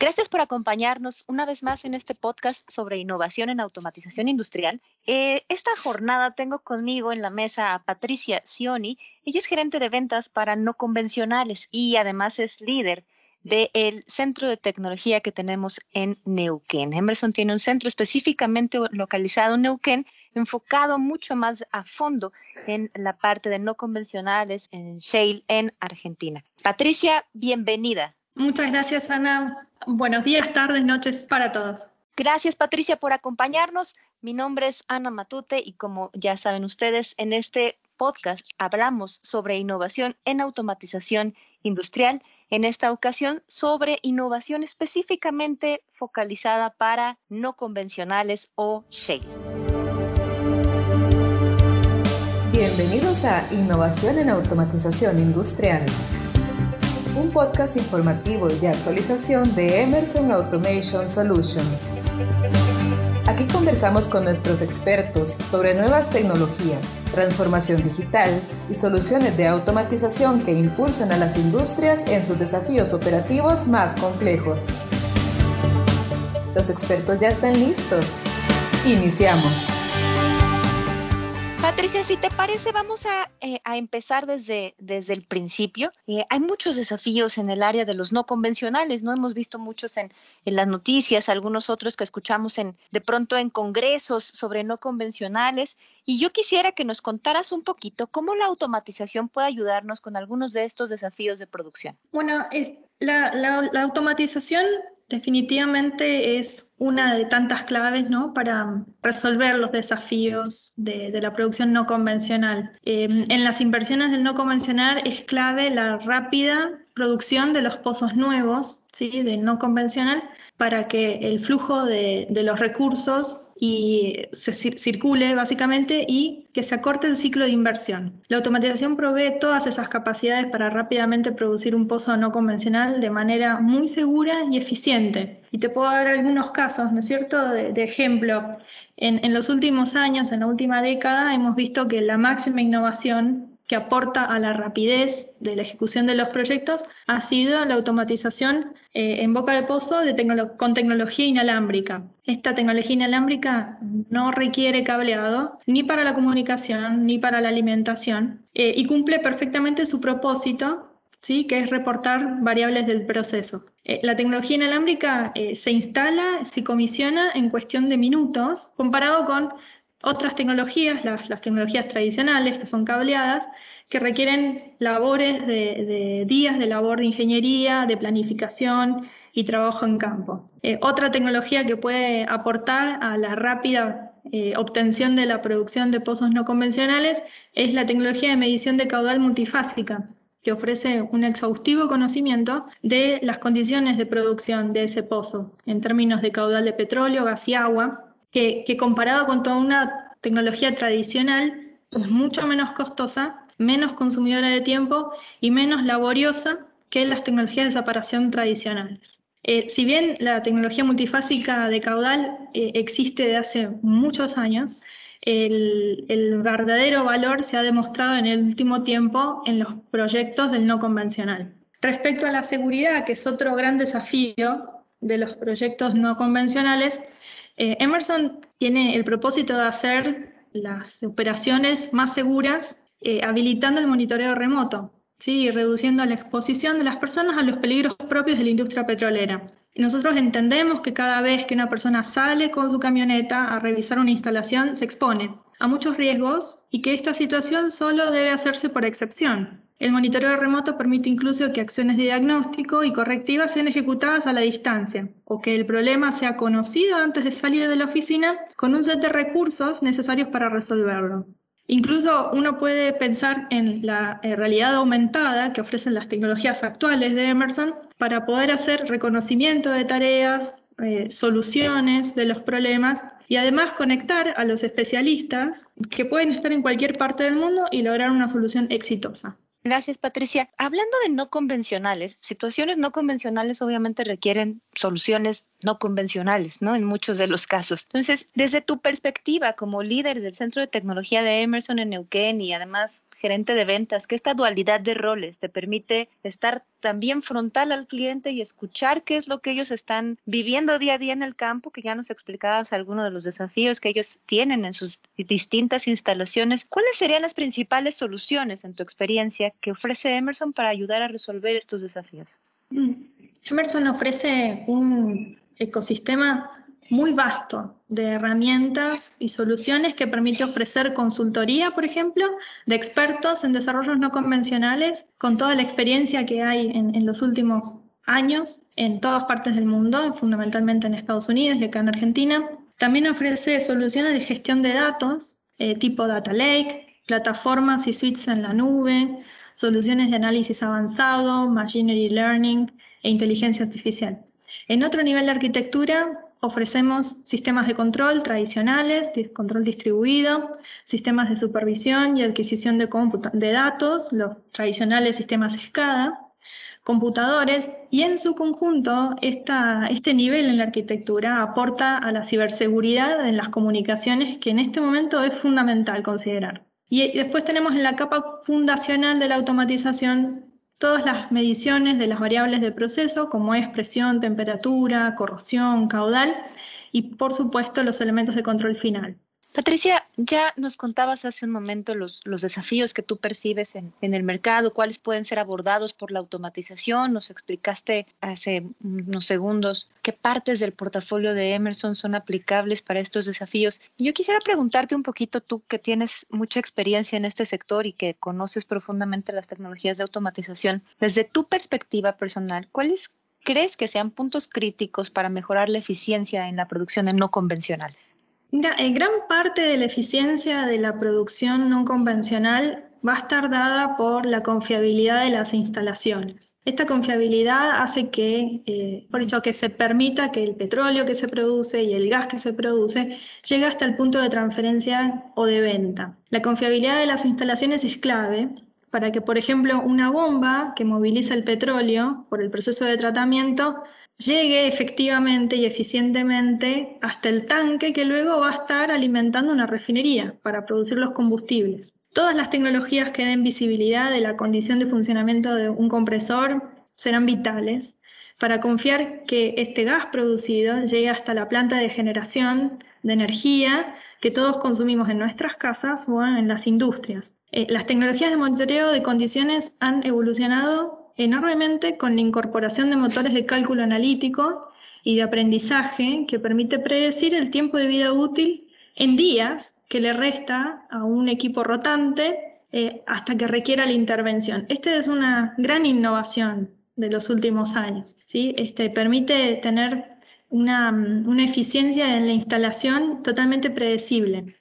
Gracias por acompañarnos una vez más en este podcast sobre innovación en automatización industrial. Eh, esta jornada tengo conmigo en la mesa a Patricia Sioni. Ella es gerente de ventas para no convencionales y además es líder del centro de tecnología que tenemos en Neuquén. Emerson tiene un centro específicamente localizado en Neuquén, enfocado mucho más a fondo en la parte de no convencionales en Shale en Argentina. Patricia, bienvenida. Muchas gracias, Ana. Buenos días, tardes, noches para todos. Gracias, Patricia, por acompañarnos. Mi nombre es Ana Matute y como ya saben ustedes, en este podcast hablamos sobre innovación en automatización industrial en esta ocasión sobre innovación específicamente focalizada para no convencionales o shale. Bienvenidos a Innovación en Automatización Industrial, un podcast informativo y de actualización de Emerson Automation Solutions. Aquí conversamos con nuestros expertos sobre nuevas tecnologías, transformación digital y soluciones de automatización que impulsan a las industrias en sus desafíos operativos más complejos. Los expertos ya están listos. Iniciamos. Patricia, si te parece, vamos a, eh, empezar desde, desde el principio. Eh, hay muchos desafíos en el área de los no convencionales, ¿no? Hemos visto muchos en, en, las noticias, algunos otros que escuchamos en, de pronto en congresos sobre no convencionales. Y yo quisiera que nos contaras un poquito cómo la automatización puede ayudarnos con algunos de estos desafíos de producción. Bueno, la, la automatización definitivamente es una de tantas claves ¿no? para resolver los desafíos de, la producción no convencional. Em, en las inversiones del no convencional es clave la rápida producción de los pozos nuevos, ¿sí? del no convencional, para que el flujo de, de los recursos y se circule básicamente y que se acorte el ciclo de inversión. La automatización provee todas esas capacidades para rápidamente producir un pozo no convencional de manera muy segura y eficiente. Y te puedo dar algunos casos, ¿no es cierto?, de, ejemplo. En, en los últimos años, en la última década, hemos visto que la máxima innovación que aporta a la rapidez de la ejecución de los proyectos ha sido la automatización eh, en boca de pozo con tecnología inalámbrica. Esta tecnología inalámbrica no requiere cableado ni para la comunicación ni para la alimentación eh, y cumple perfectamente su propósito ¿sí? que es reportar variables del proceso. Eh, la tecnología inalámbrica se instala, se comisiona en cuestión de minutos, comparado con otras tecnologías, las, tecnologías tradicionales que son cableadas, que requieren labores de, días de labor de ingeniería, de planificación y trabajo en campo. Eh, otra tecnología que puede aportar a la rápida eh, obtención de la producción de pozos no convencionales es la tecnología de medición de caudal multifásica, que ofrece un exhaustivo conocimiento de las condiciones de producción de ese pozo en términos de caudal de petróleo, gas y agua, que, comparado con toda una tecnología tradicional es mucho menos costosa, menos consumidora de tiempo y menos laboriosa que las tecnologías de separación tradicionales. Eh, si bien la tecnología multifásica de caudal eh, existe de hace muchos años, el, verdadero valor se ha demostrado en el último tiempo en los proyectos del no convencional. Respecto a la seguridad, que es otro gran desafío de los proyectos no convencionales, eh, Emerson tiene el propósito de hacer las operaciones más seguras eh, habilitando el monitoreo remoto, ¿sí? reduciendo la exposición de las personas a los peligros propios de la industria petrolera. Nosotros entendemos que cada vez que una persona sale con su camioneta a revisar una instalación se expone a muchos riesgos y que esta situación solo debe hacerse por excepción. El monitoreo remoto permite incluso que acciones de diagnóstico y correctivas sean ejecutadas a la distancia o que el problema sea conocido antes de salir de la oficina con un set de recursos necesarios para resolverlo. Incluso uno puede pensar en la eh, realidad aumentada que ofrecen las tecnologías actuales de Emerson para poder hacer reconocimiento de tareas, eh, soluciones de los problemas y además conectar a los especialistas que pueden estar en cualquier parte del mundo y lograr una solución exitosa. Gracias, Patricia. Hablando de no convencionales, situaciones no convencionales obviamente requieren soluciones no convencionales, ¿no? En muchos de los casos. Entonces, desde tu perspectiva como líder del Centro de Tecnología de Emerson en Neuquén y además gerente de ventas, que esta dualidad de roles te permite estar también frontal al cliente y escuchar qué es lo que ellos están viviendo día a día en el campo, que ya nos explicabas algunos de los desafíos que ellos tienen en sus distintas instalaciones. ¿Cuáles serían las principales soluciones en tu experiencia que ofrece Emerson para ayudar a resolver estos desafíos? Emerson ofrece un ecosistema muy vasto de herramientas y soluciones que permite ofrecer consultoría, por ejemplo, de expertos en desarrollos no convencionales, con toda la experiencia que hay en, los últimos años en todas partes del mundo, fundamentalmente en Estados Unidos y acá en Argentina. También ofrece soluciones de gestión de datos, eh, tipo Data Lake, plataformas y suites en la nube, soluciones de análisis avanzado, Machinery Learning e inteligencia artificial. En otro nivel de arquitectura ofrecemos sistemas de control tradicionales, control distribuido, sistemas de supervisión y adquisición de, datos, los tradicionales sistemas SCADA, computadores, y en su conjunto esta, este nivel en la arquitectura aporta a la ciberseguridad en las comunicaciones que en este momento es fundamental considerar. Y después tenemos en la capa fundacional de la automatización todas las mediciones de las variables del proceso, como es presión, temperatura, corrosión, caudal, y por supuesto los elementos de control final. Patricia, ya nos contabas hace un momento los, desafíos que tú percibes en, en, el mercado, cuáles pueden ser abordados por la automatización. Nos explicaste hace unos segundos qué partes del portafolio de Emerson son aplicables para estos desafíos. Yo quisiera preguntarte un poquito, tú que tienes mucha experiencia en este sector y que conoces profundamente las tecnologías de automatización, desde tu perspectiva personal, ¿cuáles crees que sean puntos críticos para mejorar la eficiencia en la producción de no convencionales? Mira, en gran parte de la eficiencia de la producción no convencional va a estar dada por la confiabilidad de las instalaciones. Esta confiabilidad hace que, eh, por hecho, que se permita que el petróleo que se produce y el gas que se produce llegue hasta el punto de transferencia o de venta. La confiabilidad de las instalaciones es clave para que, por ejemplo, una bomba que moviliza el petróleo por el proceso de tratamiento llegue efectivamente y eficientemente hasta el tanque que luego va a estar alimentando una refinería para producir los combustibles. Todas las tecnologías que den visibilidad de la condición de funcionamiento de un compresor serán vitales para confiar que este gas producido llegue hasta la planta de generación de energía que todos consumimos en nuestras casas o en las industrias. Eh, las tecnologías de monitoreo de condiciones han evolucionado enormemente con la incorporación de motores de cálculo analítico y de aprendizaje que permite predecir el tiempo de vida útil en días que le resta a un equipo rotante eh, hasta que requiera la intervención. Esta es una gran innovación de los últimos años. ¿sí? Este, permite tener una, una eficiencia en la instalación totalmente predecible.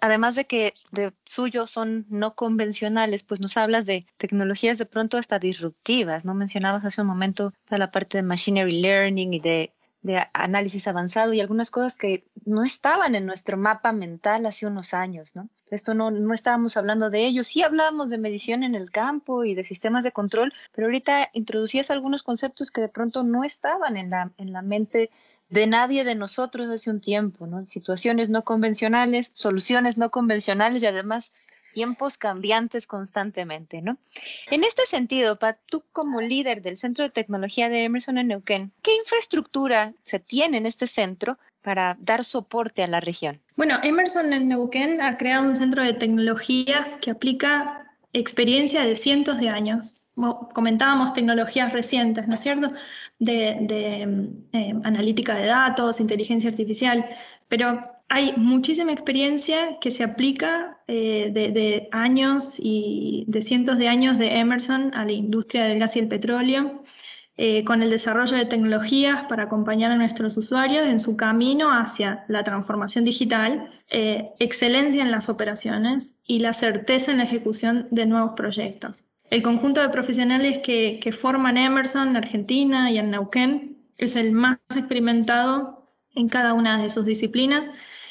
Además de que de suyo son no convencionales, pues nos hablas de tecnologías de pronto hasta disruptivas, ¿no? Mencionabas hace un momento la parte de machinery learning y de, de análisis avanzado y algunas cosas que no estaban en nuestro mapa mental hace unos años, ¿no? Esto no, no estábamos hablando de ello, sí hablábamos de medición en el campo y de sistemas de control, pero ahorita introducías algunos conceptos que de pronto no estaban en la, en la mente de nadie de nosotros hace un tiempo, ¿no? Situaciones no convencionales, soluciones no convencionales y además tiempos cambiantes constantemente, ¿no? En este sentido, Pat, tú como líder del Centro de Tecnología de Emerson en Neuquén, ¿qué infraestructura se tiene en este centro para dar soporte a la región? Bueno, Emerson en Neuquén ha creado un centro de tecnologías que aplica experiencia de cientos de años comentábamos tecnologías recientes, ¿no es cierto?, de, eh, analítica de datos, inteligencia artificial, pero hay muchísima experiencia que se aplica eh, de, años y de cientos de años de Emerson a la industria del gas y el petróleo, eh, con el desarrollo de tecnologías para acompañar a nuestros usuarios en su camino hacia la transformación digital, excelencia en las operaciones y la certeza en la ejecución de nuevos proyectos. El conjunto de profesionales que, forman Emerson, Argentina y en Neuquén es el más experimentado en cada una de sus disciplinas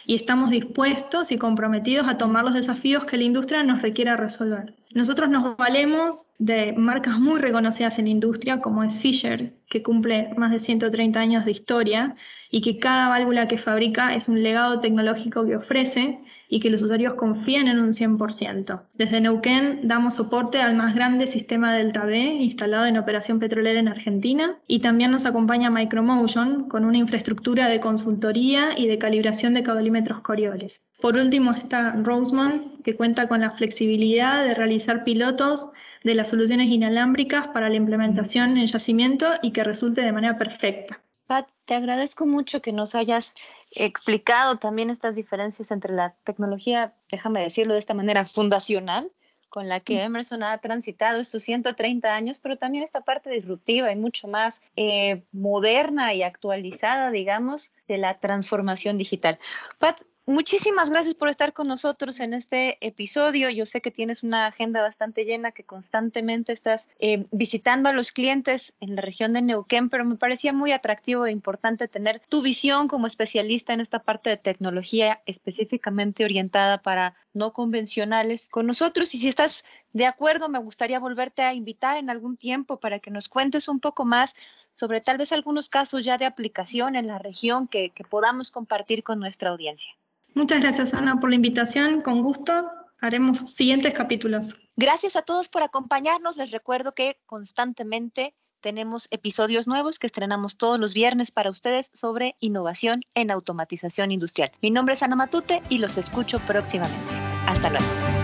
y estamos dispuestos y comprometidos a tomar los desafíos que la industria nos requiera resolver. Nosotros nos valemos de marcas muy reconocidas en la industria, como es Fisher, que cumple más de 130 años de historia y que cada válvula que fabrica es un legado tecnológico que ofrece y que los usuarios confían en un 100%. Desde Neuquén damos soporte al más grande sistema Delta B instalado en operación petrolera en Argentina y también nos acompaña Micromotion con una infraestructura de consultoría y de calibración de caudalímetros Coriolis. Por último está Roseman, que cuenta con la flexibilidad de realizar pilotos de las soluciones inalámbricas para la implementación en yacimiento y que resulte de manera perfecta. Pat, te agradezco mucho que nos hayas explicado también estas diferencias entre la tecnología, déjame decirlo de esta manera, fundacional, con la que Emerson ha transitado estos 130 años, pero también esta parte disruptiva y mucho más eh, moderna y actualizada, digamos, de la transformación digital. Pat, Muchísimas gracias por estar con nosotros en este episodio. Yo sé que tienes una agenda bastante llena, que constantemente estás eh, visitando a los clientes en la región de Neuquén, pero me parecía muy atractivo e importante tener tu visión como especialista en esta parte de tecnología específicamente orientada para no convencionales con nosotros. Y si estás de acuerdo, me gustaría volverte a invitar en algún tiempo para que nos cuentes un poco más sobre tal vez algunos casos ya de aplicación en la región que, que podamos compartir con nuestra audiencia. Muchas gracias, Ana, por la invitación. Con gusto haremos siguientes capítulos. Gracias a todos por acompañarnos. Les recuerdo que constantemente tenemos episodios nuevos que estrenamos todos los viernes para ustedes sobre innovación en automatización industrial. Mi nombre es Ana Matute y los escucho próximamente. Hasta luego.